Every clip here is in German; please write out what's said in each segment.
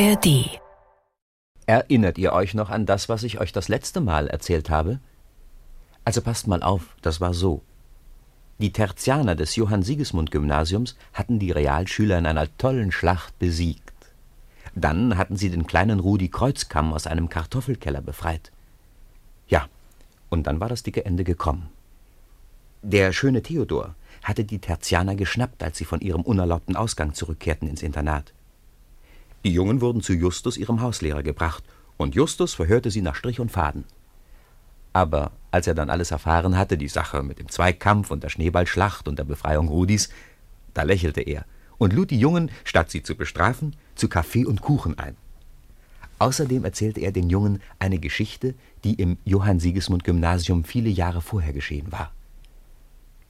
ARD Erinnert ihr euch noch an das, was ich euch das letzte Mal erzählt habe? Also passt mal auf, das war so. Die Tertianer des Johann Sigismund Gymnasiums hatten die Realschüler in einer tollen Schlacht besiegt. Dann hatten sie den kleinen Rudi Kreuzkamm aus einem Kartoffelkeller befreit. Ja, und dann war das dicke Ende gekommen. Der schöne Theodor hatte die Tertianer geschnappt, als sie von ihrem unerlaubten Ausgang zurückkehrten ins Internat. Die Jungen wurden zu Justus, ihrem Hauslehrer, gebracht, und Justus verhörte sie nach Strich und Faden. Aber als er dann alles erfahren hatte, die Sache mit dem Zweikampf und der Schneeballschlacht und der Befreiung Rudis, da lächelte er und lud die Jungen, statt sie zu bestrafen, zu Kaffee und Kuchen ein. Außerdem erzählte er den Jungen eine Geschichte, die im Johann Sigismund Gymnasium viele Jahre vorher geschehen war.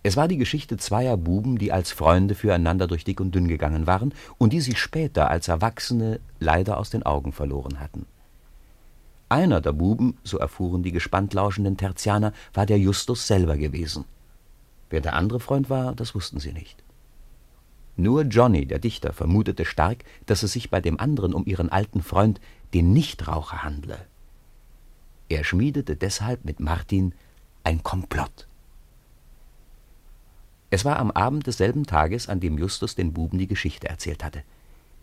Es war die Geschichte zweier Buben, die als Freunde füreinander durch dick und dünn gegangen waren und die sich später als Erwachsene leider aus den Augen verloren hatten. Einer der Buben, so erfuhren die gespannt lauschenden Tertianer, war der Justus selber gewesen. Wer der andere Freund war, das wussten sie nicht. Nur Johnny, der Dichter, vermutete stark, dass es sich bei dem anderen um ihren alten Freund, den Nichtraucher, handle. Er schmiedete deshalb mit Martin ein Komplott. Es war am Abend desselben Tages, an dem Justus den Buben die Geschichte erzählt hatte.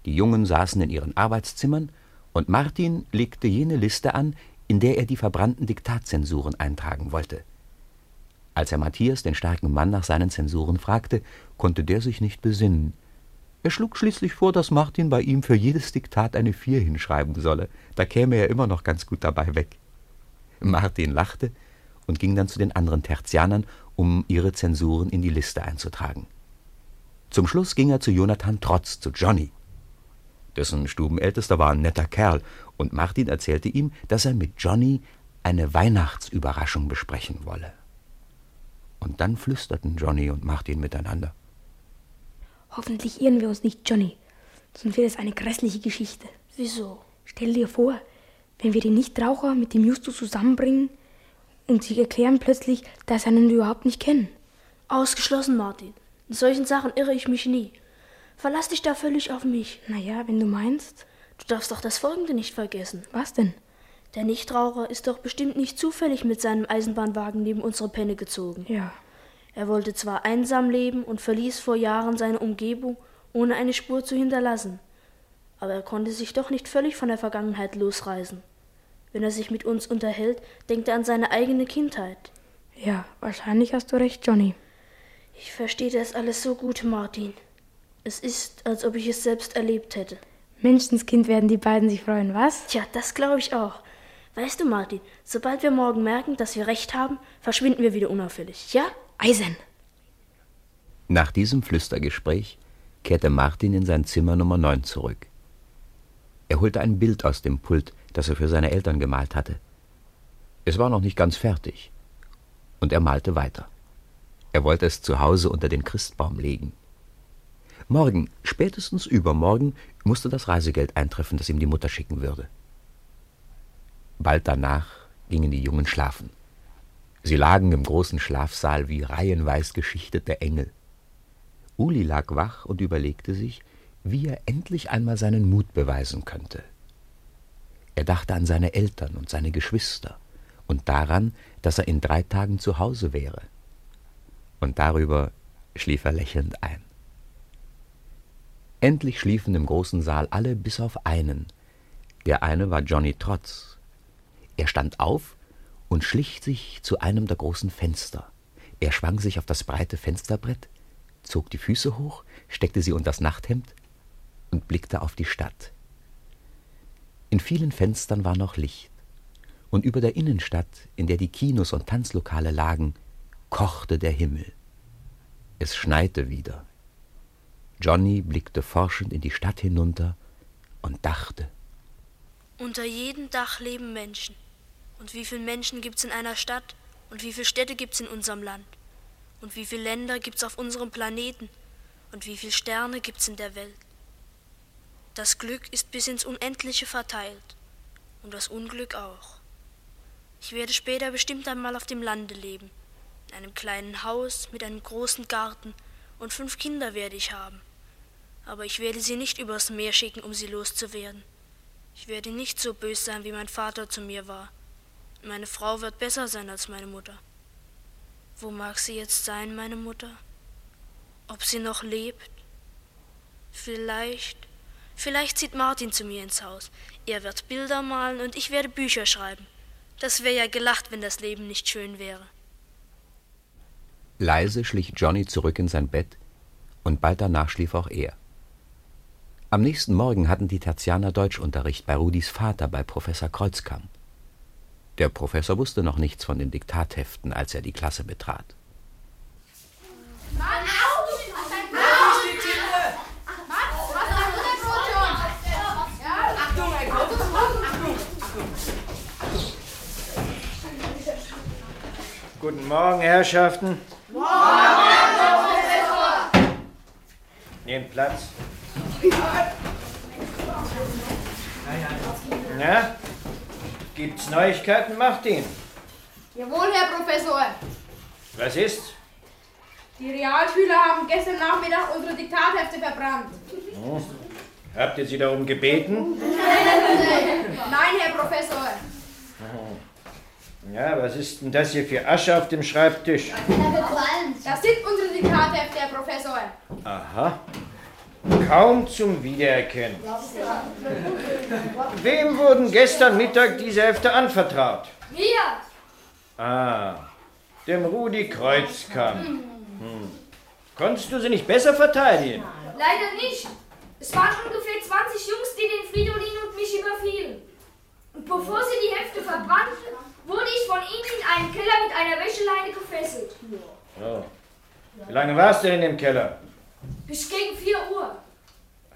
Die Jungen saßen in ihren Arbeitszimmern, und Martin legte jene Liste an, in der er die verbrannten Diktatzensuren eintragen wollte. Als er Matthias, den starken Mann, nach seinen Zensuren fragte, konnte der sich nicht besinnen. Er schlug schließlich vor, dass Martin bei ihm für jedes Diktat eine Vier hinschreiben solle. Da käme er immer noch ganz gut dabei weg. Martin lachte und ging dann zu den anderen Tertianern um ihre Zensuren in die Liste einzutragen. Zum Schluss ging er zu Jonathan Trotz, zu Johnny. Dessen Stubenältester war ein netter Kerl, und Martin erzählte ihm, dass er mit Johnny eine Weihnachtsüberraschung besprechen wolle. Und dann flüsterten Johnny und Martin miteinander. Hoffentlich irren wir uns nicht, Johnny, sonst wird es eine grässliche Geschichte. Wieso? Stell dir vor, wenn wir den Nichtraucher mit dem Justus zusammenbringen, und sie erklären plötzlich, dass sie einen überhaupt nicht kennen. Ausgeschlossen, Martin. In solchen Sachen irre ich mich nie. Verlass dich da völlig auf mich. Naja, wenn du meinst. Du darfst doch das Folgende nicht vergessen. Was denn? Der Nichtraucher ist doch bestimmt nicht zufällig mit seinem Eisenbahnwagen neben unsere Penne gezogen. Ja. Er wollte zwar einsam leben und verließ vor Jahren seine Umgebung, ohne eine Spur zu hinterlassen. Aber er konnte sich doch nicht völlig von der Vergangenheit losreißen. Wenn er sich mit uns unterhält, denkt er an seine eigene Kindheit. Ja, wahrscheinlich hast du recht, Johnny. Ich verstehe das alles so gut, Martin. Es ist, als ob ich es selbst erlebt hätte. Menschenskind werden die beiden sich freuen, was? Tja, das glaube ich auch. Weißt du, Martin, sobald wir morgen merken, dass wir recht haben, verschwinden wir wieder unauffällig, ja? Eisen! Nach diesem Flüstergespräch kehrte Martin in sein Zimmer Nummer 9 zurück. Er holte ein Bild aus dem Pult, das er für seine Eltern gemalt hatte. Es war noch nicht ganz fertig, und er malte weiter. Er wollte es zu Hause unter den Christbaum legen. Morgen, spätestens übermorgen, musste das Reisegeld eintreffen, das ihm die Mutter schicken würde. Bald danach gingen die Jungen schlafen. Sie lagen im großen Schlafsaal wie reihenweis geschichtete Engel. Uli lag wach und überlegte sich, wie er endlich einmal seinen Mut beweisen könnte. Er dachte an seine Eltern und seine Geschwister und daran, dass er in drei Tagen zu Hause wäre. Und darüber schlief er lächelnd ein. Endlich schliefen im großen Saal alle bis auf einen. Der eine war Johnny Trotz. Er stand auf und schlich sich zu einem der großen Fenster. Er schwang sich auf das breite Fensterbrett, zog die Füße hoch, steckte sie unter das Nachthemd und blickte auf die Stadt. In vielen Fenstern war noch Licht, und über der Innenstadt, in der die Kinos und Tanzlokale lagen, kochte der Himmel. Es schneite wieder. Johnny blickte forschend in die Stadt hinunter und dachte. Unter jedem Dach leben Menschen. Und wie viele Menschen gibt's in einer Stadt? Und wie viele Städte gibt's in unserem Land? Und wie viele Länder gibt's auf unserem Planeten? Und wie viele Sterne gibt's in der Welt? Das Glück ist bis ins Unendliche verteilt und das Unglück auch. Ich werde später bestimmt einmal auf dem Lande leben, in einem kleinen Haus mit einem großen Garten und fünf Kinder werde ich haben. Aber ich werde sie nicht übers Meer schicken, um sie loszuwerden. Ich werde nicht so bös sein, wie mein Vater zu mir war. Meine Frau wird besser sein als meine Mutter. Wo mag sie jetzt sein, meine Mutter? Ob sie noch lebt? Vielleicht, vielleicht zieht Martin zu mir ins Haus. Er wird Bilder malen und ich werde Bücher schreiben. Das wäre ja gelacht, wenn das Leben nicht schön wäre. Leise schlich Johnny zurück in sein Bett, und bald danach schlief auch er. Am nächsten Morgen hatten die Tertianer Deutschunterricht bei Rudis Vater, bei Professor Kreuzkamp. Der Professor wusste noch nichts von den Diktatheften, als er die Klasse betrat. Mann, Guten Morgen, Herrschaften. Morgen, Herr Professor. Nehmt Platz. Na, gibt's Neuigkeiten, Martin? Jawohl, Herr Professor. Was ist? Die Realschüler haben gestern Nachmittag unsere Diktathefte verbrannt. Hm. Habt ihr sie darum gebeten? Nein, Herr Professor. Ja, was ist denn das hier für Asche auf dem Schreibtisch? Das sind unsere Diktathefte, Herr Professor. Aha. Kaum zum Wiedererkennen. Wem wurden gestern Mittag diese Hefte anvertraut? Mir. Ah, dem Rudi Kreuzkamp. Hm. Konntest du sie nicht besser verteidigen? Leider nicht. Es waren ungefähr 20 Jungs, die den Fridolin und mich überfielen. Und bevor sie die Hefte verbrannten, wurde ich von ihnen in einen Keller mit einer Wäscheleine gefesselt. Oh. Wie lange warst du in dem Keller? Bis gegen 4 Uhr.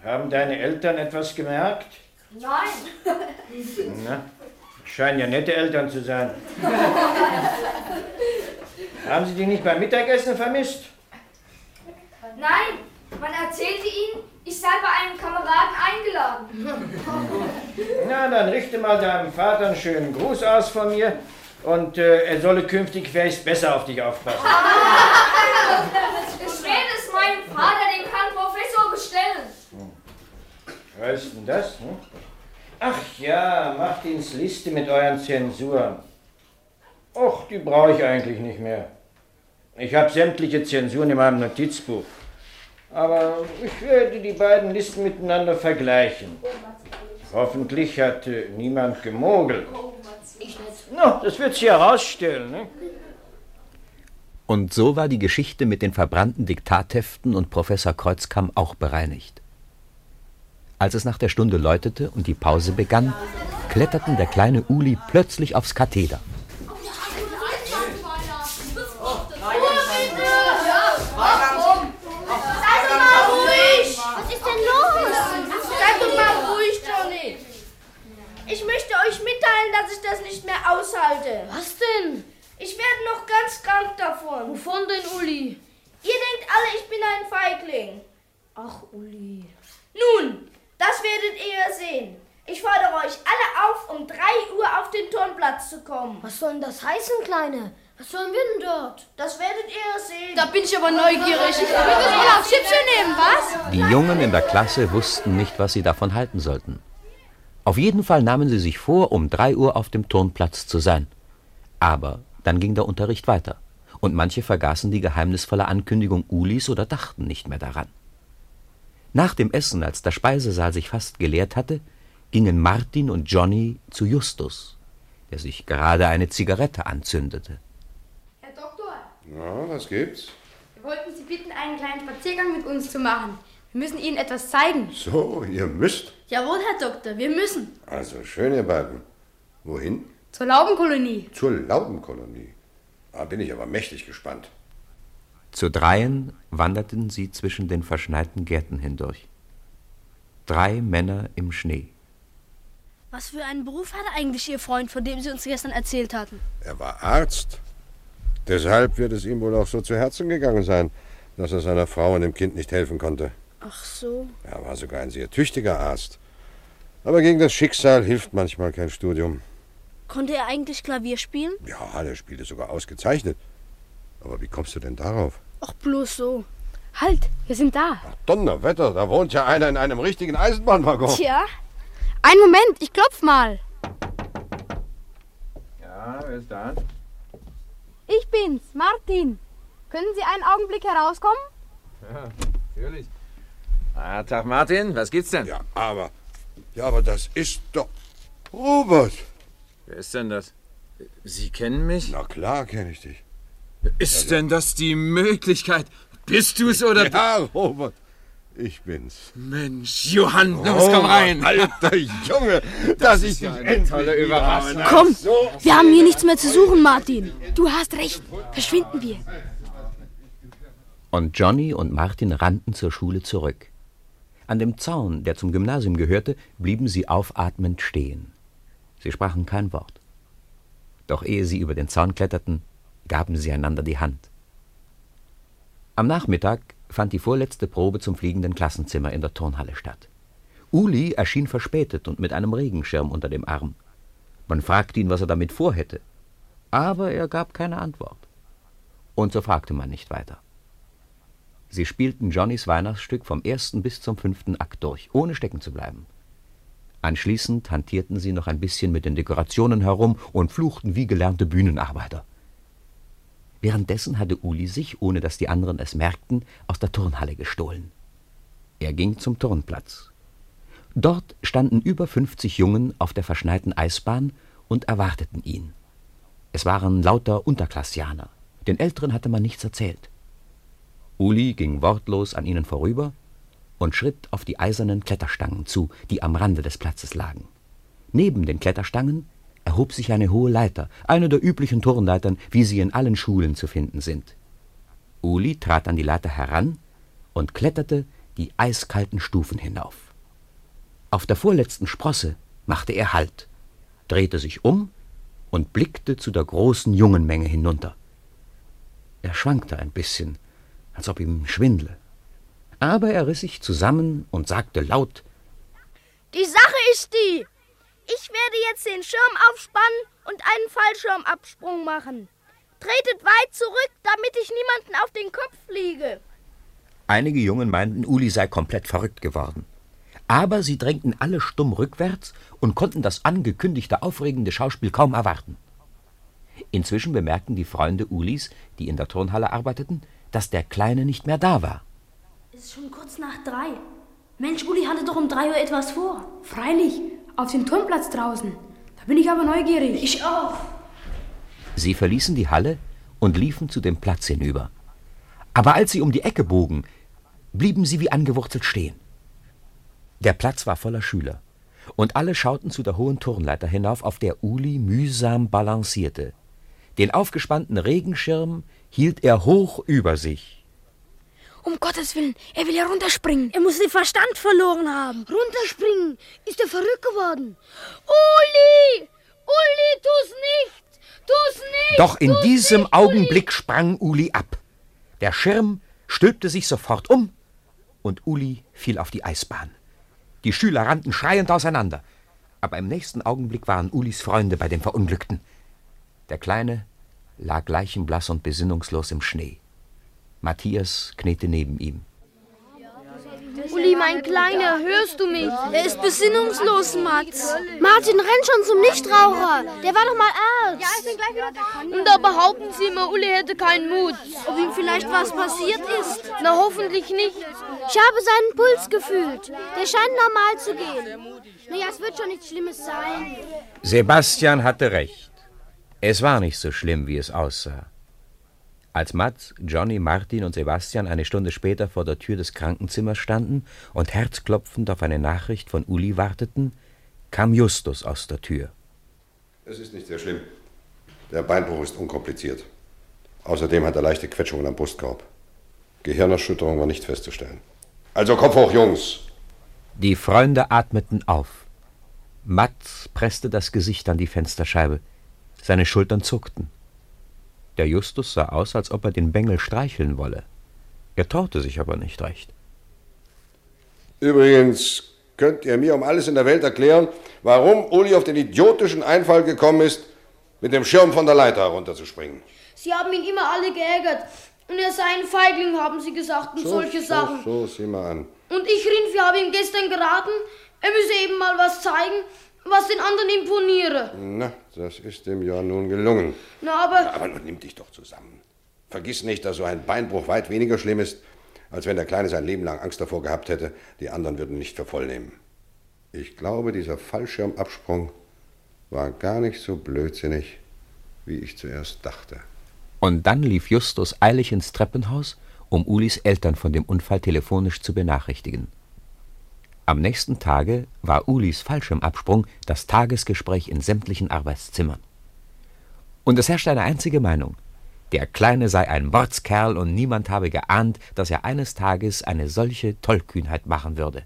Haben deine Eltern etwas gemerkt? Nein. Na, scheinen ja nette Eltern zu sein. Haben sie dich nicht beim Mittagessen vermisst? Nein, man erzählte ihnen, ich sei bei einem Kameraden eingeladen. Na, dann richte mal deinem Vater einen schönen Gruß aus von mir und äh, er solle künftig vielleicht besser auf dich aufpassen. werde es meinem Vater, dem Herrn Professor, bestellen. Was ist denn das? Hm? Ach ja, macht ins Liste mit euren Zensuren. Och, die brauche ich eigentlich nicht mehr. Ich habe sämtliche Zensuren in meinem Notizbuch. Aber ich werde die beiden Listen miteinander vergleichen. Hoffentlich hat äh, niemand gemogelt. No, das wird sich herausstellen. Ne? Und so war die Geschichte mit den verbrannten Diktatheften und Professor Kreuzkamm auch bereinigt. Als es nach der Stunde läutete und die Pause begann, kletterten der kleine Uli plötzlich aufs Katheder. Ich möchte euch mitteilen, dass ich das nicht mehr aushalte. Was denn? Ich werde noch ganz krank davon. Wovon denn, Uli? Ihr denkt alle, ich bin ein Feigling. Ach, Uli. Nun, das werdet ihr sehen. Ich fordere euch alle auf, um 3 Uhr auf den Turnplatz zu kommen. Was soll denn das heißen, Kleine? Was sollen wir denn dort? Das werdet ihr sehen. Da bin ich aber neugierig. Wir müssen mal auf Chipchen nehmen, was? Die Jungen in der Klasse wussten nicht, was sie davon halten sollten. Auf jeden Fall nahmen sie sich vor, um drei Uhr auf dem Turnplatz zu sein. Aber dann ging der Unterricht weiter, und manche vergaßen die geheimnisvolle Ankündigung Ulis oder dachten nicht mehr daran. Nach dem Essen, als der Speisesaal sich fast geleert hatte, gingen Martin und Johnny zu Justus, der sich gerade eine Zigarette anzündete. Herr Doktor. Ja, was gibt's? Wir wollten Sie bitten, einen kleinen Spaziergang mit uns zu machen. Wir müssen Ihnen etwas zeigen. So, ihr müsst? Jawohl, Herr Doktor, wir müssen. Also schön, ihr beiden. Wohin? Zur Laubenkolonie. Zur Laubenkolonie. Da bin ich aber mächtig gespannt. Zu dreien wanderten sie zwischen den verschneiten Gärten hindurch. Drei Männer im Schnee. Was für einen Beruf hatte eigentlich Ihr Freund, von dem Sie uns gestern erzählt hatten? Er war Arzt. Deshalb wird es ihm wohl auch so zu Herzen gegangen sein, dass er seiner Frau und dem Kind nicht helfen konnte. Ach so. Er war sogar ein sehr tüchtiger Arzt. Aber gegen das Schicksal hilft manchmal kein Studium. Konnte er eigentlich Klavier spielen? Ja, der spielte sogar ausgezeichnet. Aber wie kommst du denn darauf? Ach, bloß so. Halt, wir sind da. Ach, Donnerwetter, da wohnt ja einer in einem richtigen Eisenbahnwaggon. Tja, Einen Moment, ich klopf mal. Ja, wer ist da? Ich bin's, Martin. Können Sie einen Augenblick herauskommen? Ja, natürlich. Ah, Tag Martin, was gibt's denn? Ja, aber. Ja, aber das ist doch. Robert! Wer ist denn das? Sie kennen mich? Na klar kenne ich dich. Ist denn das die Möglichkeit? Bist du's oder? Ja, Robert. Ich bin's. Mensch, Johann, los, komm rein. Alter Junge, dass ich dich ja eine endlich Überraschung. habe. Komm, So. wir haben hier nichts mehr zu suchen, Martin. Du hast recht. Verschwinden wir. Und Johnny und Martin rannten zur Schule zurück. An dem Zaun, der zum Gymnasium gehörte, blieben sie aufatmend stehen. Sie sprachen kein Wort. Doch ehe sie über den Zaun kletterten, gaben sie einander die Hand. Am Nachmittag fand die vorletzte Probe zum fliegenden Klassenzimmer in der Turnhalle statt. Uli erschien verspätet und mit einem Regenschirm unter dem Arm. Man fragte ihn, was er damit vorhätte, aber er gab keine Antwort. Und so fragte man nicht weiter. Sie spielten Johnnys Weihnachtsstück vom ersten bis zum fünften Akt durch, ohne stecken zu bleiben. Anschließend hantierten sie noch ein bisschen mit den Dekorationen herum und fluchten wie gelernte Bühnenarbeiter. Währenddessen hatte Uli sich, ohne dass die anderen es merkten, aus der Turnhalle gestohlen. Er ging zum Turnplatz. Dort standen über 50 Jungen auf der verschneiten Eisbahn und erwarteten ihn. Es waren lauter Unterklassianer. Den Älteren hatte man nichts erzählt. Uli ging wortlos an ihnen vorüber und schritt auf die eisernen Kletterstangen zu, die am Rande des Platzes lagen. Neben den Kletterstangen erhob sich eine hohe Leiter, eine der üblichen Turnleitern, wie sie in allen Schulen zu finden sind. Uli trat an die Leiter heran und kletterte die eiskalten Stufen hinauf. Auf der vorletzten Sprosse machte er Halt, drehte sich um und blickte zu der großen Jungenmenge hinunter. Er schwankte ein bisschen, als ob ihm schwindle. Aber er riss sich zusammen und sagte laut Die Sache ist die. Ich werde jetzt den Schirm aufspannen und einen Fallschirmabsprung machen. Tretet weit zurück, damit ich niemanden auf den Kopf fliege. Einige Jungen meinten, Uli sei komplett verrückt geworden. Aber sie drängten alle stumm rückwärts und konnten das angekündigte aufregende Schauspiel kaum erwarten. Inzwischen bemerkten die Freunde Ulis, die in der Turnhalle arbeiteten, dass der Kleine nicht mehr da war. Es ist schon kurz nach drei. Mensch, Uli hatte doch um drei Uhr etwas vor. Freilich, auf dem Turnplatz draußen. Da bin ich aber neugierig. Ich auch. Sie verließen die Halle und liefen zu dem Platz hinüber. Aber als sie um die Ecke bogen, blieben sie wie angewurzelt stehen. Der Platz war voller Schüler, und alle schauten zu der hohen Turnleiter hinauf, auf der Uli mühsam balancierte. Den aufgespannten Regenschirm hielt er hoch über sich. Um Gottes Willen, er will herunterspringen. Er muss den Verstand verloren haben. Runterspringen. Ist er verrückt geworden? Uli! Uli, tu's nicht! Tu's nicht! Doch in tu's diesem nicht, Augenblick sprang Uli ab. Der Schirm stülpte sich sofort um und Uli fiel auf die Eisbahn. Die Schüler rannten schreiend auseinander. Aber im nächsten Augenblick waren Ulis Freunde bei dem Verunglückten. Der Kleine lag leichenblass und besinnungslos im Schnee. Matthias kniete neben ihm. Uli, mein Kleiner, hörst du mich? Er ist besinnungslos, Mats. Martin, renn schon zum Nichtraucher. Der war doch mal Arzt. Ja, ich bin gleich wieder da. Und da behaupten sie immer, Uli hätte keinen Mut. Ob ihm vielleicht was passiert ist? Na, hoffentlich nicht. Ich habe seinen Puls gefühlt. Der scheint normal zu gehen. Naja, es wird schon nichts Schlimmes sein. Sebastian hatte recht. Es war nicht so schlimm, wie es aussah. Als Mats, Johnny, Martin und Sebastian eine Stunde später vor der Tür des Krankenzimmers standen und herzklopfend auf eine Nachricht von Uli warteten, kam Justus aus der Tür. Es ist nicht sehr schlimm. Der Beinbruch ist unkompliziert. Außerdem hat er leichte Quetschungen am Brustkorb. Gehirnerschütterung war nicht festzustellen. Also Kopf hoch, Jungs! Die Freunde atmeten auf. Mats presste das Gesicht an die Fensterscheibe. Seine Schultern zuckten. Der Justus sah aus, als ob er den Bengel streicheln wolle. Er traute sich aber nicht recht. Übrigens, könnt ihr mir um alles in der Welt erklären, warum Uli auf den idiotischen Einfall gekommen ist, mit dem Schirm von der Leiter herunterzuspringen? Sie haben ihn immer alle geärgert. Und er sei ein Feigling, haben sie gesagt, und solche Sachen. So, so, sieh mal an. Und ich, Rinf, wir haben ihm gestern geraten, Er müsse eben mal was zeigen, was den anderen imponiere. Na, das ist dem ja nun gelungen. Na, aber. Aber nun nimm dich doch zusammen. Vergiss nicht, dass so ein Beinbruch weit weniger schlimm ist, als wenn der Kleine sein Leben lang Angst davor gehabt hätte, die anderen würden nicht für voll nehmen. Ich glaube, dieser Fallschirmabsprung war gar nicht so blödsinnig, wie ich zuerst dachte. Und dann lief Justus eilig ins Treppenhaus, um Ulis Eltern von dem Unfall telefonisch zu benachrichtigen. Am nächsten Tage war Ulis Fallschirmabsprung das Tagesgespräch in sämtlichen Arbeitszimmern. Und es herrschte eine einzige Meinung. Der Kleine sei ein Mordskerl und niemand habe geahnt, dass er eines Tages eine solche Tollkühnheit machen würde.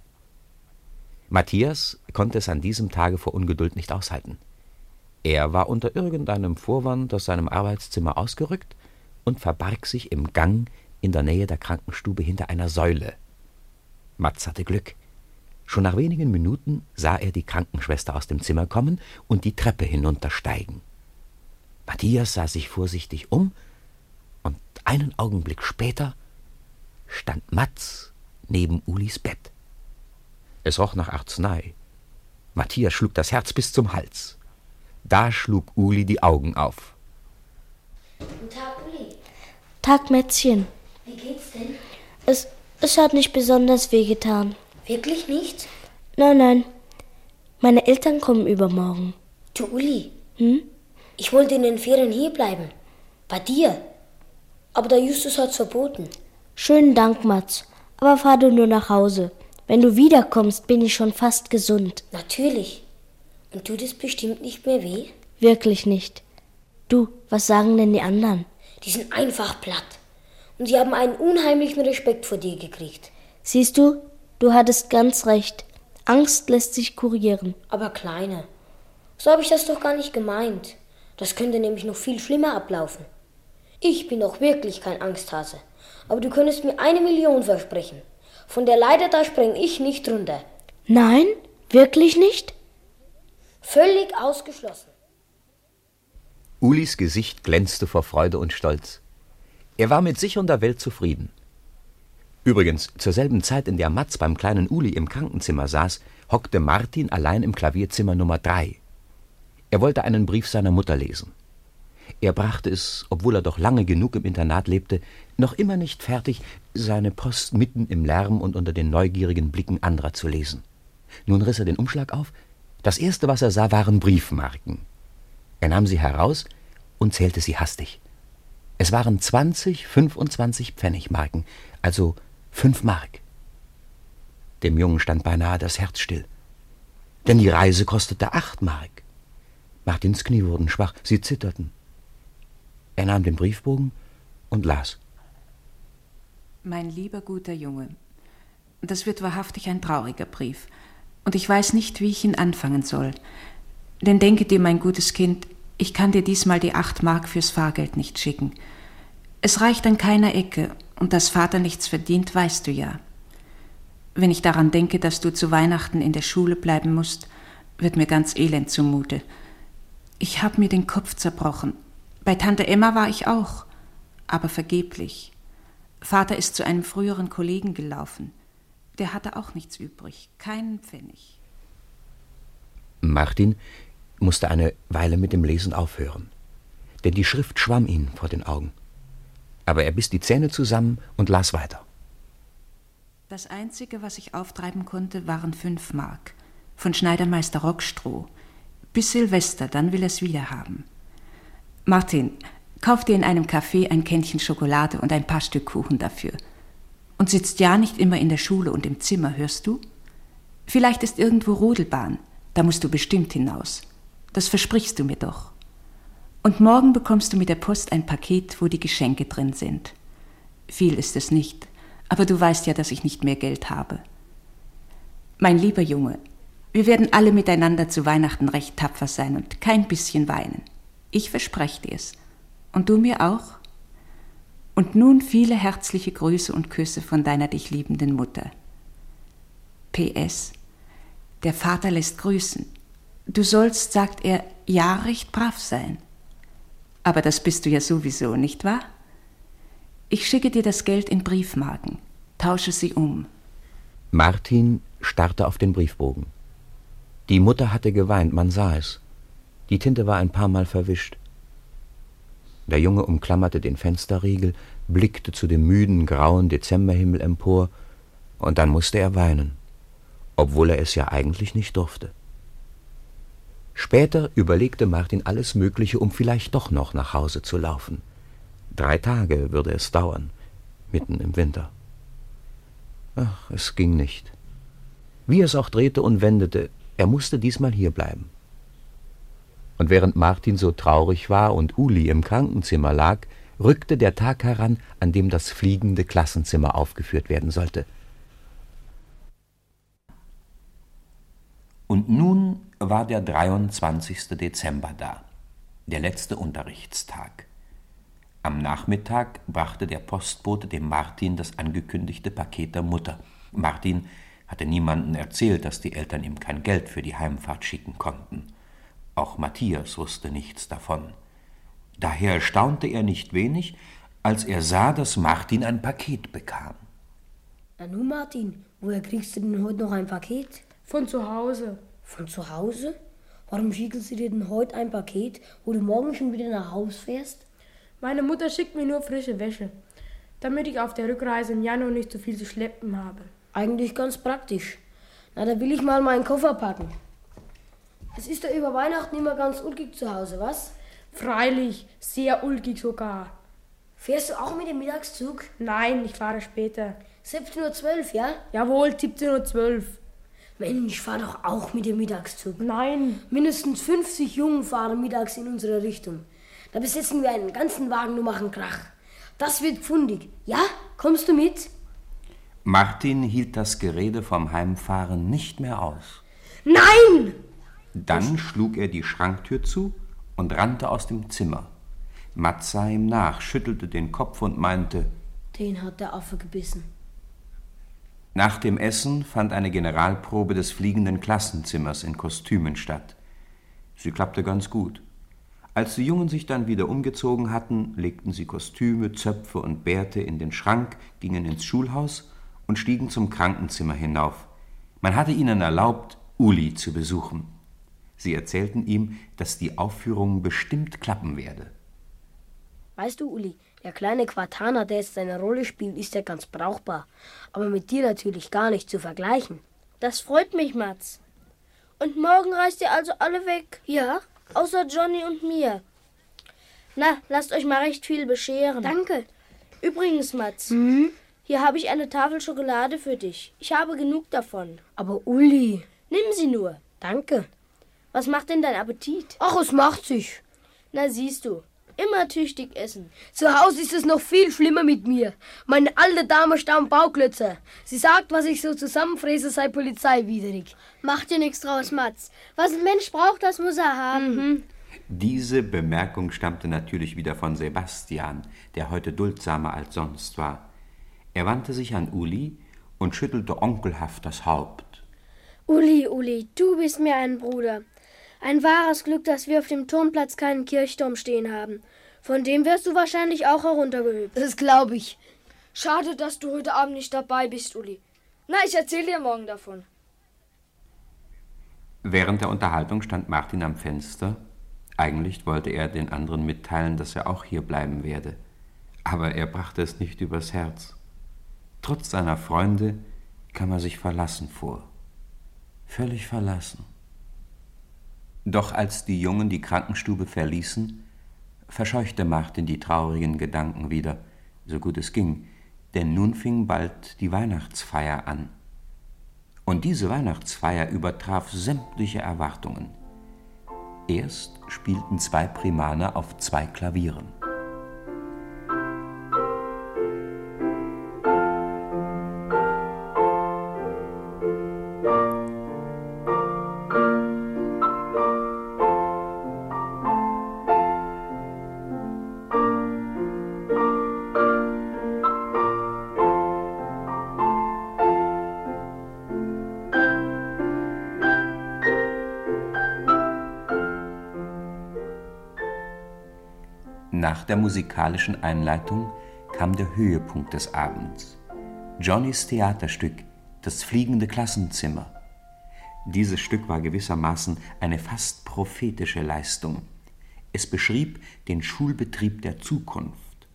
Matthias konnte es an diesem Tage vor Ungeduld nicht aushalten. Er war unter irgendeinem Vorwand aus seinem Arbeitszimmer ausgerückt und verbarg sich im Gang in der Nähe der Krankenstube hinter einer Säule. Matz hatte Glück. Schon nach wenigen Minuten sah er die Krankenschwester aus dem Zimmer kommen und die Treppe hinuntersteigen. Matthias sah sich vorsichtig um, und einen Augenblick später stand Matz neben Ulis Bett. Es roch nach Arznei. Matthias schlug das Herz bis zum Hals. Da schlug Uli die Augen auf. Guten Tag, Uli. Tag, Mätzchen. Wie geht's denn? Es, es hat nicht besonders wehgetan. Wirklich nicht? Nein, nein. Meine Eltern kommen übermorgen. Du, Uli. Hm? Ich wollte in den Ferien hierbleiben. Bei dir. Aber der Justus hat's verboten. Schönen Dank, Mats. Aber fahr du nur nach Hause. Wenn du wiederkommst, bin ich schon fast gesund. Natürlich. Und tut es bestimmt nicht mehr weh? Wirklich nicht. Du, was sagen denn die anderen? Die sind einfach platt. Und sie haben einen unheimlichen Respekt vor dir gekriegt. Siehst du, du hattest ganz recht. Angst lässt sich kurieren. Aber kleine. So habe ich das doch gar nicht gemeint. Das könnte nämlich noch viel schlimmer ablaufen. Ich bin doch wirklich kein Angsthase. Aber du könntest mir eine Million versprechen. Von der Leiter da spreng ich nicht runter. Nein? Wirklich nicht? Völlig ausgeschlossen. Ulis Gesicht glänzte vor Freude und Stolz. Er war mit sich und der Welt zufrieden. Übrigens, zur selben Zeit, in der Matz beim kleinen Uli im Krankenzimmer saß, hockte Martin allein im Klavierzimmer Nummer drei. Er wollte einen Brief seiner Mutter lesen. Er brachte es, obwohl er doch lange genug im Internat lebte, noch immer nicht fertig, seine Post mitten im Lärm und unter den neugierigen Blicken anderer zu lesen. Nun riss er den Umschlag auf. Das erste, was er sah, waren Briefmarken. Er nahm sie heraus und zählte sie hastig. Es waren 20, 25 Pfennigmarken, also fünf Mark. Dem Jungen stand beinahe das Herz still. Denn die Reise kostete acht Mark. Martins Knie wurden schwach, sie zitterten. Er nahm den Briefbogen und las. Mein lieber guter Junge, das wird wahrhaftig ein trauriger Brief, und ich weiß nicht, wie ich ihn anfangen soll. Denn denke dir, mein gutes Kind, ich kann dir diesmal die acht Mark fürs Fahrgeld nicht schicken. Es reicht an keiner Ecke, und dass Vater nichts verdient, weißt du ja. Wenn ich daran denke, dass du zu Weihnachten in der Schule bleiben musst, wird mir ganz elend zumute. Ich habe mir den Kopf zerbrochen. Bei Tante Emma war ich auch, aber vergeblich. Vater ist zu einem früheren Kollegen gelaufen. Der hatte auch nichts übrig, keinen Pfennig. Martin musste eine Weile mit dem Lesen aufhören, denn die Schrift schwamm ihm vor den Augen. Aber er biss die Zähne zusammen und las weiter. Das Einzige, was ich auftreiben konnte, waren fünf Mark von Schneidermeister Rockstroh. Bis Silvester, dann will er es wieder haben. Martin, kauf dir in einem Café ein Kännchen Schokolade und ein paar Stück Kuchen dafür. Und sitzt ja nicht immer in der Schule und im Zimmer, hörst du? Vielleicht ist irgendwo Rodelbahn, da musst du bestimmt hinaus. Das versprichst du mir doch. Und morgen bekommst du mit der Post ein Paket, wo die Geschenke drin sind. Viel ist es nicht, aber du weißt ja, dass ich nicht mehr Geld habe. Mein lieber Junge, wir werden alle miteinander zu Weihnachten recht tapfer sein und kein bisschen weinen. Ich verspreche dir's. Und du mir auch? Und nun viele herzliche Grüße und Küsse von deiner dich liebenden Mutter. PS. Der Vater lässt grüßen. Du sollst, sagt er, ja recht brav sein. Aber das bist du ja sowieso, nicht wahr? Ich schicke dir das Geld in Briefmarken. Tausche sie um. Martin starrte auf den Briefbogen. Die Mutter hatte geweint, man sah es. Die Tinte war ein paar Mal verwischt. Der Junge umklammerte den Fensterriegel, blickte zu dem müden, grauen Dezemberhimmel empor, und dann musste er weinen, obwohl er es ja eigentlich nicht durfte. Später überlegte Martin alles Mögliche, um vielleicht doch noch nach Hause zu laufen. Drei Tage würde es dauern, mitten im Winter. Ach, es ging nicht. Wie es auch drehte und wendete, er musste diesmal hierbleiben. Und während Martin so traurig war und Uli im Krankenzimmer lag, rückte der Tag heran, an dem das fliegende Klassenzimmer aufgeführt werden sollte. Und nun war der 23. Dezember da, der letzte Unterrichtstag. Am Nachmittag brachte der Postbote dem Martin das angekündigte Paket der Mutter. Martin hatte niemanden erzählt, dass die Eltern ihm kein Geld für die Heimfahrt schicken konnten. Auch Matthias wusste nichts davon. Daher staunte er nicht wenig, als er sah, dass Martin ein Paket bekam. Na nun, Martin, woher kriegst du denn heute noch ein Paket? Von zu Hause. Von zu Hause? Warum schicken sie dir denn heute ein Paket, wo du morgen schon wieder nach Haus fährst? Meine Mutter schickt mir nur frische Wäsche, damit ich auf der Rückreise im Januar nicht so viel zu schleppen habe. Eigentlich ganz praktisch. Na, da will ich mal meinen Koffer packen. Es ist ja über Weihnachten immer ganz ulkig zu Hause, was? Freilich, sehr ulkig sogar. Fährst du auch mit dem Mittagszug? Nein, ich fahre später. 17.12 Uhr, ja? Jawohl, 17.12 Uhr. Mensch, fahr doch auch mit dem Mittagszug. Nein. Mindestens 50 Jungen fahren mittags in unsere Richtung. Da besetzen wir einen ganzen Wagen und machen Krach. Das wird pfundig. Ja? Kommst du mit? Martin hielt das Gerede vom Heimfahren nicht mehr aus. Nein! Dann schlug er die Schranktür zu und rannte aus dem Zimmer. Matt sah ihm nach, schüttelte den Kopf und meinte, Den hat der Affe gebissen. Nach dem Essen fand eine Generalprobe des fliegenden Klassenzimmers in Kostümen statt. Sie klappte ganz gut. Als die Jungen sich dann wieder umgezogen hatten, legten sie Kostüme, Zöpfe und Bärte in den Schrank, gingen ins Schulhaus und stiegen zum Krankenzimmer hinauf. Man hatte ihnen erlaubt, Uli zu besuchen. Sie erzählten ihm, dass die Aufführung bestimmt klappen werde. Weißt du, Uli, der kleine Quartaner, der jetzt seine Rolle spielt, ist ja ganz brauchbar. Aber mit dir natürlich gar nicht zu vergleichen. Das freut mich, Mats. Und morgen reist ihr also alle weg? Ja. Außer Johnny und mir. Na, lasst euch mal recht viel bescheren. Danke. Übrigens, Mats, Mhm. hier habe ich eine Tafel Schokolade für dich. Ich habe genug davon. Aber Uli. Nimm sie nur. Danke. Was macht denn dein Appetit? Ach, es macht sich. Na, siehst du. Immer tüchtig essen. Zu Hause ist es noch viel schlimmer mit mir. Meine alte Dame staunt Bauklötze. Sie sagt, was ich so zusammenfräse, sei polizeiwidrig. Mach dir nichts draus, Mats. Was ein Mensch braucht, das muss er haben. Mhm. Diese Bemerkung stammte natürlich wieder von Sebastian, der heute duldsamer als sonst war. Er wandte sich an Uli und schüttelte onkelhaft das Haupt. Uli, Uli, du bist mir ein Bruder. Ein wahres Glück, dass wir auf dem Turnplatz keinen Kirchturm stehen haben. Von dem wirst du wahrscheinlich auch heruntergehüpft. Das glaube ich. Schade, dass du heute Abend nicht dabei bist, Uli. Na, ich erzähle dir morgen davon. Während der Unterhaltung stand Martin am Fenster. Eigentlich wollte er den anderen mitteilen, dass er auch hier bleiben werde. Aber er brachte es nicht übers Herz. Trotz seiner Freunde kam er sich verlassen vor. Völlig verlassen. Doch als die Jungen die Krankenstube verließen, verscheuchte Martin die traurigen Gedanken wieder, so gut es ging, denn nun fing bald die Weihnachtsfeier an. Und diese Weihnachtsfeier übertraf sämtliche Erwartungen. Erst spielten zwei Primaner auf zwei Klavieren. Nach der musikalischen Einleitung kam der Höhepunkt des Abends. Johnnys Theaterstück Das fliegende Klassenzimmer. Dieses Stück war gewissermaßen eine fast prophetische Leistung. Es beschrieb den Schulbetrieb der Zukunft.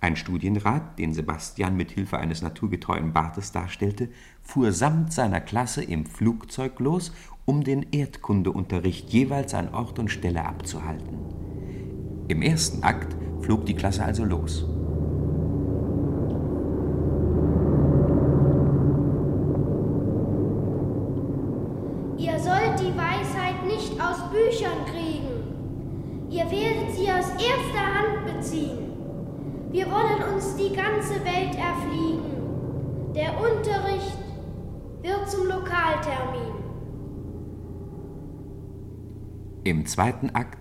Ein Studienrat, den Sebastian mit Hilfe eines naturgetreuen Bartes darstellte, fuhr samt seiner Klasse im Flugzeug los, um den Erdkundeunterricht jeweils an Ort und Stelle abzuhalten. Im ersten Akt flog die Klasse also los. Ihr sollt die Weisheit nicht aus Büchern kriegen. Ihr werdet sie aus erster Hand beziehen. Wir wollen uns die ganze Welt erfliegen. Der Unterricht wird zum Lokaltermin. Im zweiten Akt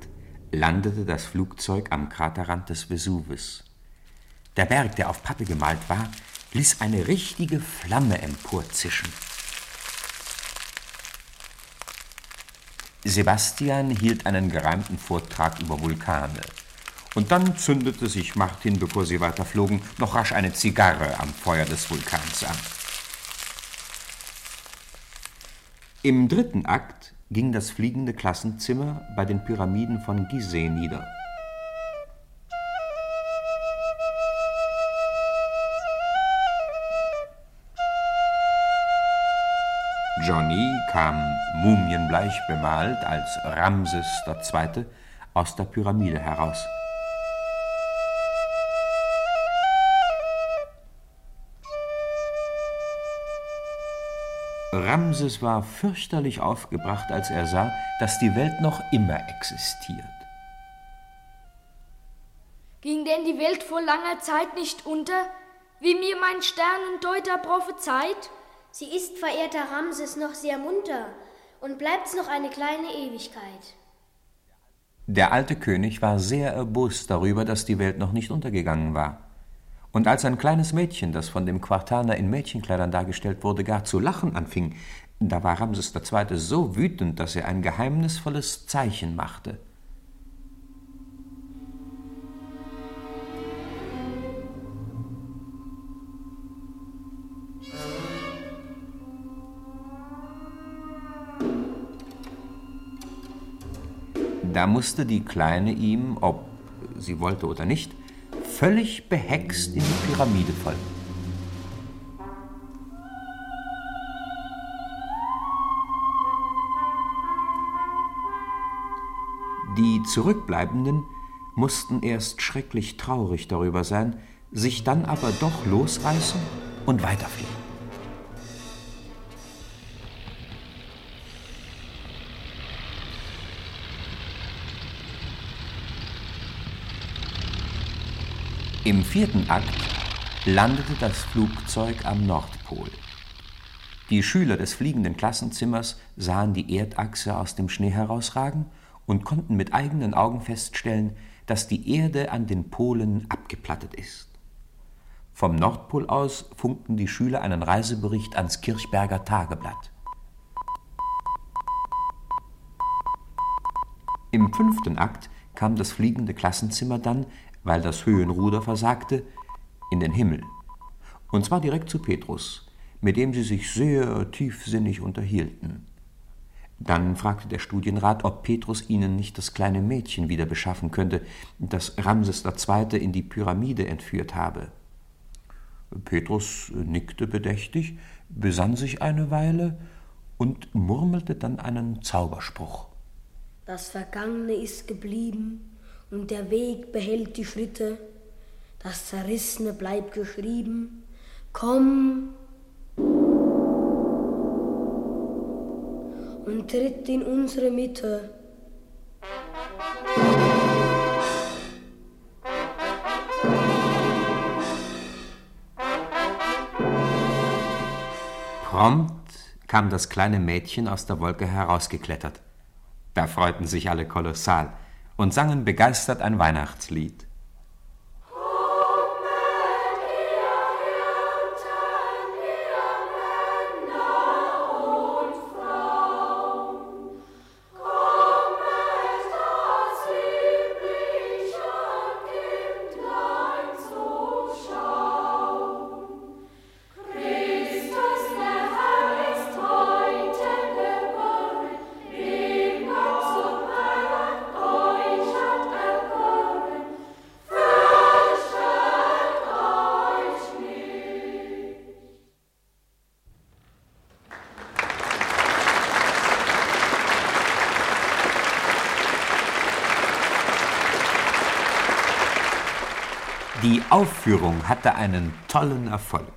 landete das Flugzeug am Kraterrand des Vesuvis. Der Berg, der auf Pappe gemalt war, ließ eine richtige Flamme emporzischen. Sebastian hielt einen gereimten Vortrag über Vulkane. Und dann zündete sich Martin, bevor sie weiterflogen, noch rasch eine Zigarre am Feuer des Vulkans an. Im dritten Akt ging das fliegende Klassenzimmer bei den Pyramiden von Gizeh nieder. Johnny kam mumienbleich bemalt als Ramses II. aus der Pyramide heraus. Ramses war fürchterlich aufgebracht, als er sah, dass die Welt noch immer existiert. Ging denn die Welt vor langer Zeit nicht unter, wie mir mein Sternendeuter prophezeit? Sie ist, verehrter Ramses, noch sehr munter und bleibt's noch eine kleine Ewigkeit. Der alte König war sehr erbost darüber, dass die Welt noch nicht untergegangen war. Und als ein kleines Mädchen, das von dem Quartaner in Mädchenkleidern dargestellt wurde, gar zu lachen anfing, da war Ramses II. so wütend, dass er ein geheimnisvolles Zeichen machte. Da musste die Kleine ihm, ob sie wollte oder nicht, völlig behext in die Pyramide folgen. Die Zurückbleibenden mussten erst schrecklich traurig darüber sein, sich dann aber doch losreißen und weiterfliegen. Im vierten Akt landete das Flugzeug am Nordpol. Die Schüler des fliegenden Klassenzimmers sahen die Erdachse aus dem Schnee herausragen und konnten mit eigenen Augen feststellen, dass die Erde an den Polen abgeplattet ist. Vom Nordpol aus funkten die Schüler einen Reisebericht ans Kirchberger Tageblatt. Im fünften Akt kam das fliegende Klassenzimmer dann weil das Höhenruder versagte, in den Himmel. Und zwar direkt zu Petrus, mit dem sie sich sehr tiefsinnig unterhielten. Dann fragte der Studienrat, ob Petrus ihnen nicht das kleine Mädchen wieder beschaffen könnte, das Ramses II. in die Pyramide entführt habe. Petrus nickte bedächtig, besann sich eine Weile und murmelte dann einen Zauberspruch. Das Vergangene ist geblieben, und der Weg behält die Schritte, das Zerrissene bleibt geschrieben. Komm und tritt in unsere Mitte. Prompt kam das kleine Mädchen aus der Wolke herausgeklettert. Da freuten sich alle kolossal und sangen begeistert ein Weihnachtslied. Aufführung hatte einen tollen Erfolg.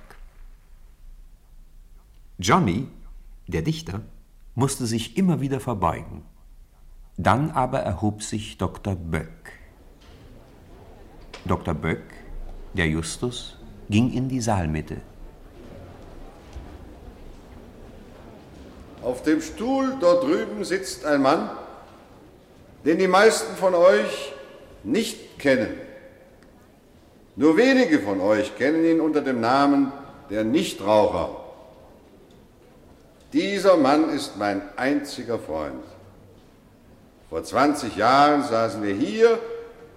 Johnny, der Dichter, musste sich immer wieder verbeugen. Dann aber erhob sich Dr. Böck. Dr. Böck, der Justus, ging in die Saalmitte. Auf dem Stuhl dort drüben sitzt ein Mann, den die meisten von euch nicht kennen. Nur wenige von euch kennen ihn unter dem Namen der Nichtraucher. Dieser Mann ist mein einziger Freund. Vor 20 Jahren saßen wir hier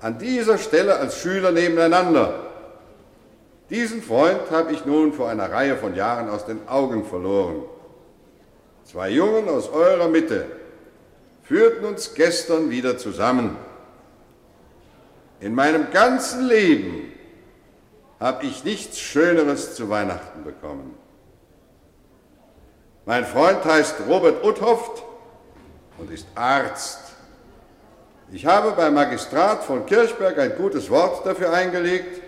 an dieser Stelle als Schüler nebeneinander. Diesen Freund habe ich nun vor einer Reihe von Jahren aus den Augen verloren. Zwei Jungen aus eurer Mitte führten uns gestern wieder zusammen. In meinem ganzen Leben habe ich nichts Schöneres zu Weihnachten bekommen. Mein Freund heißt Robert Uthoft und ist Arzt. Ich habe beim Magistrat von Kirchberg ein gutes Wort dafür eingelegt,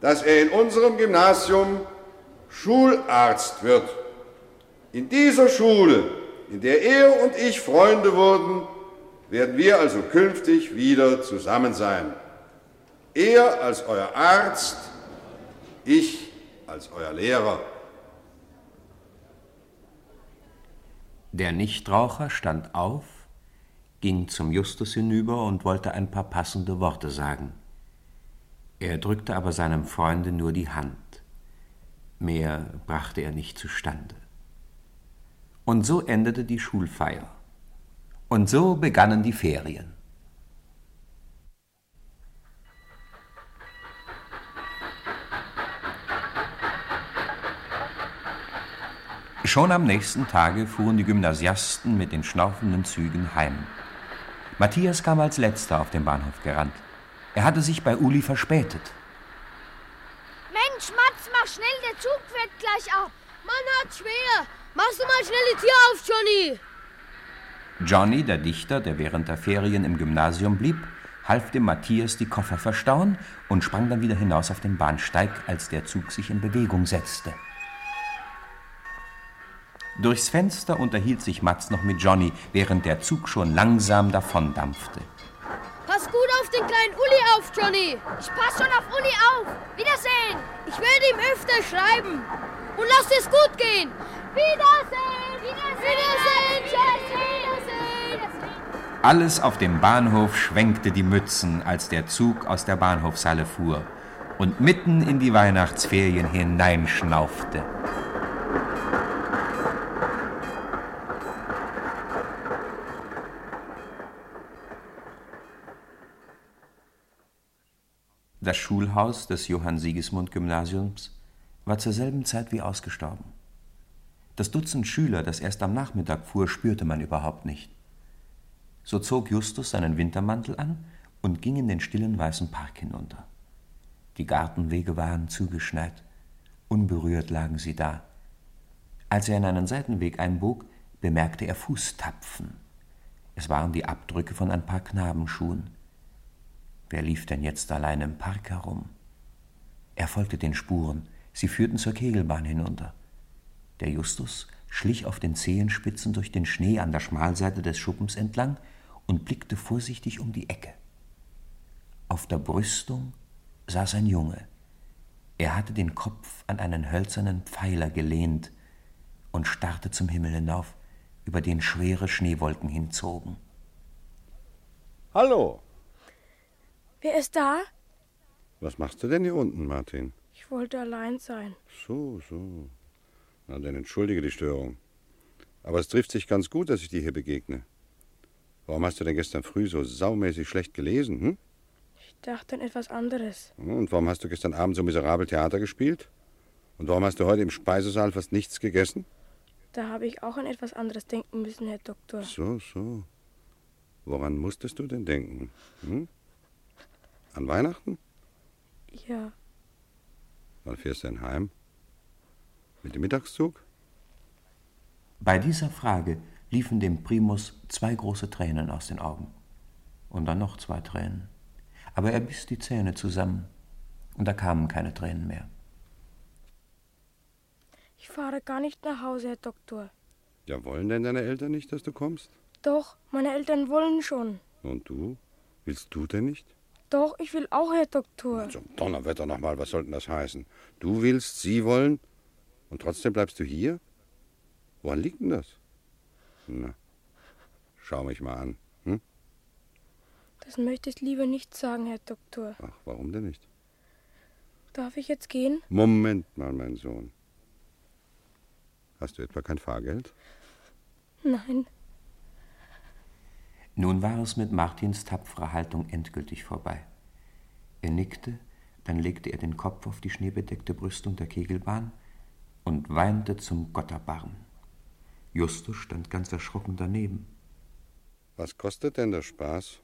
dass er in unserem Gymnasium Schularzt wird. In dieser Schule, in der er und ich Freunde wurden, werden wir also künftig wieder zusammen sein. Er als euer Arzt, ich als euer Lehrer. Der Nichtraucher stand auf, ging zum Justus hinüber und wollte ein paar passende Worte sagen. Er drückte aber seinem Freunde nur die Hand. Mehr brachte er nicht zustande. Und so endete die Schulfeier. Und so begannen die Ferien. Schon am nächsten Tage fuhren die Gymnasiasten mit den schnaufenden Zügen heim. Matthias kam als letzter auf den Bahnhof gerannt. Er hatte sich bei Uli verspätet. Mensch, Mats, mach schnell, der Zug fährt gleich ab. Mann hat schwer. Machst du mal schnell die Tür auf, Johnny. Johnny, der Dichter, der während der Ferien im Gymnasium blieb, half dem Matthias die Koffer verstauen und sprang dann wieder hinaus auf den Bahnsteig, als der Zug sich in Bewegung setzte. Durchs Fenster unterhielt sich Mats noch mit Johnny, während der Zug schon langsam davondampfte. Pass gut auf den kleinen Uli auf, Johnny. Ich pass schon auf Uli auf. Wiedersehen. Ich werde ihm öfter schreiben. Und lass es gut gehen. Wiedersehen. Wiedersehen. Wiedersehen. Wiedersehen. Alles auf dem Bahnhof schwenkte die Mützen, als der Zug aus der Bahnhofshalle fuhr und mitten in die Weihnachtsferien hineinschnaufte. Das Schulhaus des Johann-Sigismund-Gymnasiums war zur selben Zeit wie ausgestorben. Das Dutzend Schüler, das erst am Nachmittag fuhr, spürte man überhaupt nicht. So zog Justus seinen Wintermantel an und ging in den stillen weißen Park hinunter. Die Gartenwege waren zugeschneit, unberührt lagen sie da. Als er in einen Seitenweg einbog, bemerkte er Fußtapfen. Es waren die Abdrücke von ein paar Knabenschuhen. Wer lief denn jetzt allein im Park herum? Er folgte den Spuren, sie führten zur Kegelbahn hinunter. Der Justus schlich auf den Zehenspitzen durch den Schnee an der Schmalseite des Schuppens entlang und blickte vorsichtig um die Ecke. Auf der Brüstung saß ein Junge. Er hatte den Kopf an einen hölzernen Pfeiler gelehnt und starrte zum Himmel hinauf, über den schwere Schneewolken hinzogen. Hallo, Wer ist da? was machst du denn hier unten, Martin? Ich wollte allein sein. So, so. Na, dann entschuldige die Störung. Aber es trifft sich ganz gut, dass ich dir hier begegne. Warum hast du denn gestern früh so saumäßig schlecht gelesen, hm? Ich dachte an etwas anderes. Und warum hast du gestern Abend so miserabel Theater gespielt? Und warum hast du heute im Speisesaal fast nichts gegessen? Da habe ich auch an etwas anderes denken müssen, Herr Doktor. So, so. Woran musstest du denn denken? Hm? An Weihnachten? Ja, Wann fährst du denn heim? Mit dem Mittagszug? Bei dieser Frage liefen dem Primus zwei große Tränen aus den Augen. Und dann noch zwei Tränen. Aber er biss die Zähne zusammen Und da kamen keine Tränen mehr. Ich fahre gar nicht nach Hause, Herr Doktor. Ja, wollen denn deine Eltern nicht, dass du kommst? Doch, meine Eltern wollen schon. Und du? Willst du denn nicht? Doch, ich will auch, Herr Doktor. Zum Donnerwetter nochmal, was soll denn das heißen? Du willst, sie wollen und trotzdem bleibst du hier? Woran liegt denn das? Na, schau mich mal an. Hm? Das möchte ich lieber nicht sagen, Herr Doktor. Ach, warum denn nicht? Darf ich jetzt gehen? Moment mal, mein Sohn. Hast du etwa kein Fahrgeld? Nein. Nun war es mit Martins tapferer Haltung endgültig vorbei. Er nickte, dann legte er den Kopf auf die schneebedeckte Brüstung der Kegelbahn und weinte zum Gotterbarren. Justus stand ganz erschrocken daneben. Was kostet denn der Spaß?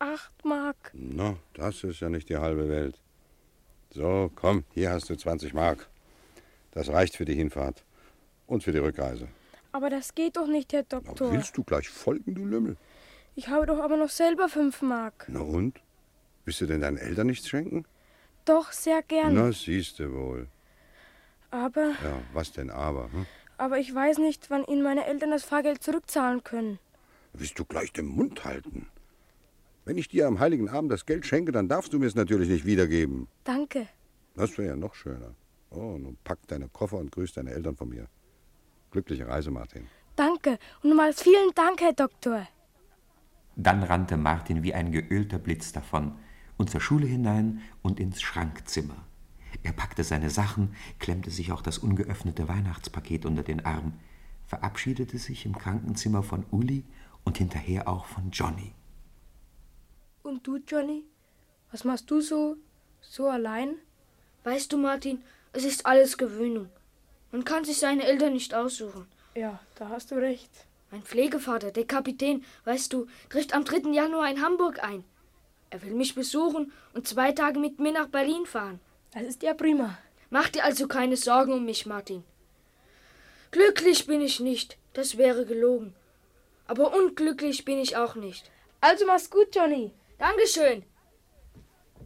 Acht Mark. Na, das ist ja nicht die halbe Welt. So, komm, hier hast du 20 Mark. Das reicht für die Hinfahrt und für die Rückreise. Aber das geht doch nicht, Herr Doktor. Na, willst du gleich folgen, du Lümmel? Ich habe doch aber noch selber fünf Mark. Na und? Willst du denn deinen Eltern nichts schenken? Doch, sehr gern. Na, siehst du wohl. Aber. Ja, was denn aber? Hm? Aber ich weiß nicht, wann Ihnen meine Eltern das Fahrgeld zurückzahlen können. Willst du gleich den Mund halten? Wenn ich dir am Heiligen Abend das Geld schenke, dann darfst du mir es natürlich nicht wiedergeben. Danke. Das wäre ja noch schöner. Oh, nun pack deine Koffer und grüß deine Eltern von mir. Glückliche Reise, Martin. Danke. Und nochmals vielen Dank, Herr Doktor. Dann rannte Martin wie ein geölter Blitz davon und zur Schule hinein und ins Schrankzimmer. Er packte seine Sachen, klemmte sich auch das ungeöffnete Weihnachtspaket unter den Arm, verabschiedete sich im Krankenzimmer von Uli und hinterher auch von Johnny. Und du, Johnny? Was machst du so, so allein? Weißt du, Martin, es ist alles Gewöhnung. Man kann sich seine Eltern nicht aussuchen. Ja, da hast du recht. Mein Pflegevater, der Kapitän, weißt du, trifft am 3. Januar in Hamburg ein. Er will mich besuchen und zwei Tage mit mir nach Berlin fahren. Das ist ja prima. Mach dir also keine Sorgen um mich, Martin. Glücklich bin ich nicht, das wäre gelogen. Aber unglücklich bin ich auch nicht. Also mach's gut, Johnny. Dankeschön.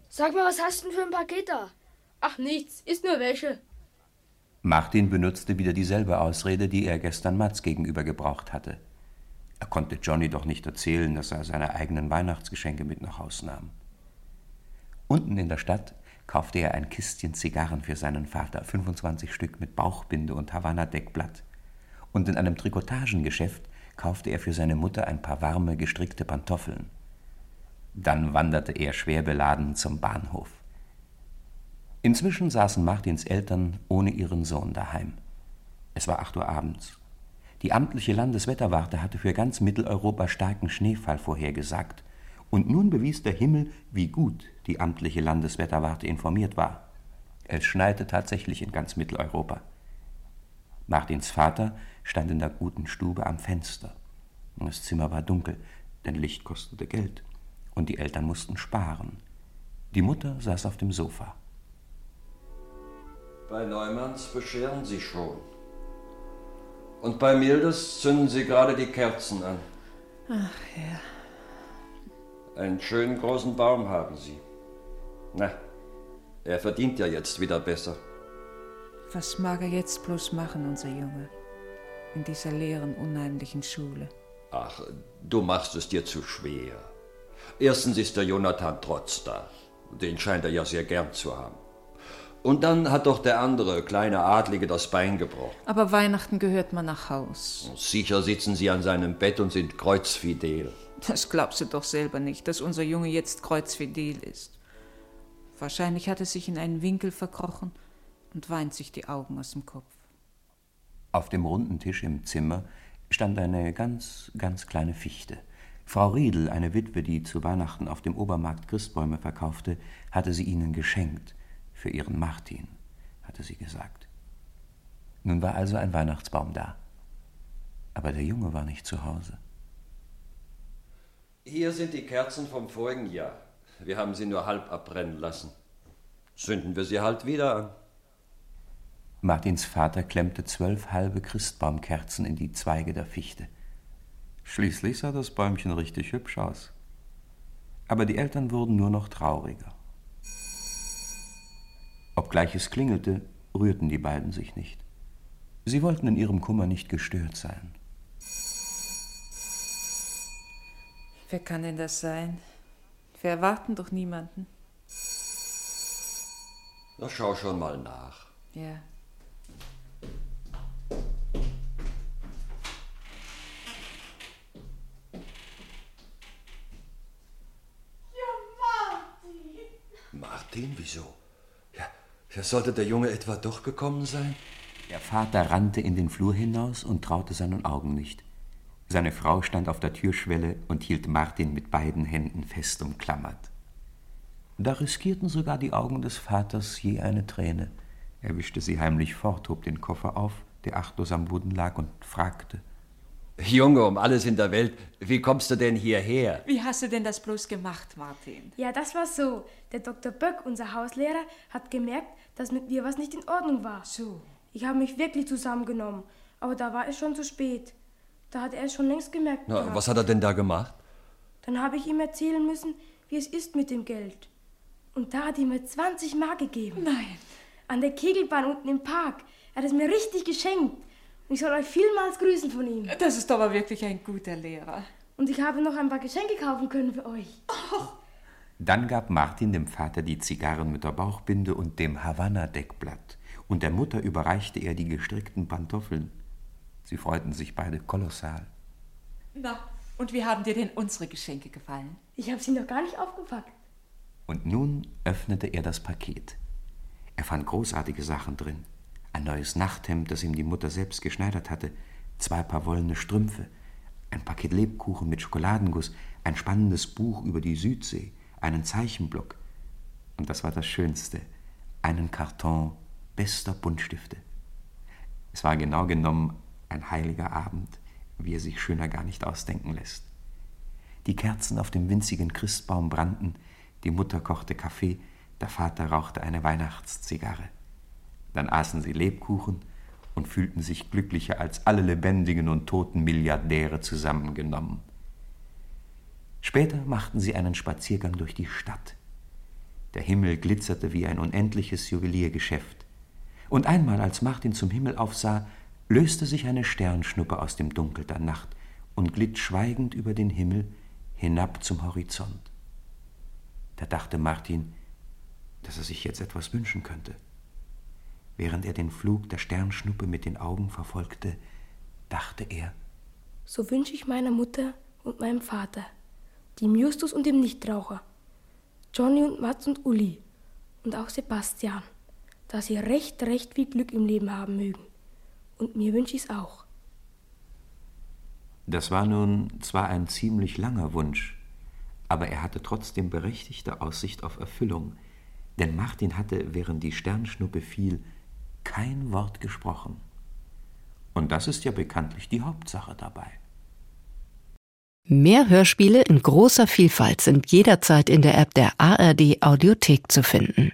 Sag mal, was hast du denn für ein Paket da? Ach, nichts, ist nur Wäsche. Martin benutzte wieder dieselbe Ausrede, die er gestern Mats gegenüber gebraucht hatte. Er konnte Johnny doch nicht erzählen, dass er seine eigenen Weihnachtsgeschenke mit nach Haus nahm. Unten in der Stadt kaufte er ein Kistchen Zigarren für seinen Vater, 25 Stück mit Bauchbinde und Havanna-Deckblatt. Und in einem Trikotagengeschäft kaufte er für seine Mutter ein paar warme, gestrickte Pantoffeln. Dann wanderte er schwer beladen zum Bahnhof. Inzwischen saßen Martins Eltern ohne ihren Sohn daheim. Es war acht Uhr abends. Die amtliche Landeswetterwarte hatte für ganz Mitteleuropa starken Schneefall vorhergesagt, und nun bewies der Himmel, wie gut die amtliche Landeswetterwarte informiert war. Es schneite tatsächlich in ganz Mitteleuropa. Martins Vater stand in der guten Stube am Fenster. Das Zimmer war dunkel, denn Licht kostete Geld, und die Eltern mussten sparen. Die Mutter saß auf dem Sofa. Bei Neumanns bescheren Sie schon. Und bei Mildes zünden Sie gerade die Kerzen an. Ach ja. Einen schönen großen Baum haben Sie. Na, er verdient ja jetzt wieder besser. Was mag er jetzt bloß machen, unser Junge? In dieser leeren, unheimlichen Schule. Ach, du machst es dir zu schwer. Erstens ist der Jonathan Trotz da. Den scheint er ja sehr gern zu haben. Und dann hat doch der andere kleine Adlige das Bein gebrochen. Aber Weihnachten gehört man nach Haus. Sicher sitzen sie an seinem Bett und sind kreuzfidel. Das glaubst du doch selber nicht, dass unser Junge jetzt kreuzfidel ist. Wahrscheinlich hat er sich in einen Winkel verkrochen und weint sich die Augen aus dem Kopf. Auf dem runden Tisch im Zimmer stand eine ganz, ganz kleine Fichte. Frau Riedel, eine Witwe, die zu Weihnachten auf dem Obermarkt Christbäume verkaufte, hatte sie ihnen geschenkt. Für ihren Martin, hatte sie gesagt. Nun war also ein Weihnachtsbaum da. Aber der Junge war nicht zu Hause. Hier sind die Kerzen vom vorigen Jahr. Wir haben sie nur halb abbrennen lassen. Zünden wir sie halt wieder an. Martins Vater klemmte zwölf halbe Christbaumkerzen in die Zweige der Fichte. Schließlich sah das Bäumchen richtig hübsch aus. Aber die Eltern wurden nur noch trauriger. Obgleich es klingelte, rührten die beiden sich nicht. Sie wollten in ihrem Kummer nicht gestört sein. Wer kann denn das sein? Wir erwarten doch niemanden. Na, schau schon mal nach. Ja. Martin, wieso? Sollte der Junge etwa doch gekommen sein? Der Vater rannte in den Flur hinaus und traute seinen Augen nicht. Seine Frau stand auf der Türschwelle und hielt Martin mit beiden Händen fest umklammert. Da riskierten sogar die Augen des Vaters je eine Träne. Er wischte sie heimlich fort, hob den Koffer auf, der achtlos am Boden lag, und fragte: Junge, um alles in der Welt, wie kommst du denn hierher? Wie hast du denn das bloß gemacht, Martin? Ja, das war so. Der Dr. Böck, unser Hauslehrer, hat gemerkt, dass mit mir was nicht in Ordnung war. So. Ich habe mich wirklich zusammengenommen, aber da war es schon zu spät. Da hat er es schon längst gemerkt. Na, gehabt. was hat er denn da gemacht? Dann habe ich ihm erzählen müssen, wie es ist mit dem Geld. Und da hat er mir 20 Mark gegeben. Nein. An der Kegelbahn unten im Park. Er hat es mir richtig geschenkt. Und ich soll euch vielmals grüßen von ihm. Das ist aber wirklich ein guter Lehrer. Und ich habe noch ein paar Geschenke kaufen können für euch. Dann gab Martin dem Vater die Zigarren mit der Bauchbinde und dem Havanna-Deckblatt, und der Mutter überreichte er die gestrickten Pantoffeln. Sie freuten sich beide kolossal. Na, und wie haben dir denn unsere Geschenke gefallen? Ich habe sie noch gar nicht aufgepackt. Und nun öffnete er das Paket. Er fand großartige Sachen drin. Ein neues Nachthemd, das ihm die Mutter selbst geschneidert hatte, zwei Paar wollene Strümpfe, ein Paket Lebkuchen mit Schokoladenguss, ein spannendes Buch über die Südsee, einen Zeichenblock und das war das Schönste, einen Karton bester Buntstifte. Es war genau genommen ein heiliger Abend, wie er sich schöner gar nicht ausdenken lässt. Die Kerzen auf dem winzigen Christbaum brannten, die Mutter kochte Kaffee, der Vater rauchte eine Weihnachtszigarre. Dann aßen sie Lebkuchen und fühlten sich glücklicher als alle lebendigen und toten Milliardäre zusammengenommen. Später machten sie einen Spaziergang durch die Stadt. Der Himmel glitzerte wie ein unendliches Juweliergeschäft. Und einmal, als Martin zum Himmel aufsah, löste sich eine Sternschnuppe aus dem Dunkel der Nacht und glitt schweigend über den Himmel hinab zum Horizont. Da dachte Martin, dass er sich jetzt etwas wünschen könnte. Während er den Flug der Sternschnuppe mit den Augen verfolgte, dachte er, So wünsche ich meiner Mutter und meinem Vater, dem Justus und dem Nichtraucher, Johnny und Mats und Uli und auch Sebastian, dass sie recht, recht viel Glück im Leben haben mögen. Und mir wünsche ich es auch. Das war nun zwar ein ziemlich langer Wunsch, aber er hatte trotzdem berechtigte Aussicht auf Erfüllung, denn Martin hatte, während die Sternschnuppe fiel, kein Wort gesprochen. Und das ist ja bekanntlich die Hauptsache dabei. Mehr Hörspiele in großer Vielfalt sind jederzeit in der App der ARD Audiothek zu finden.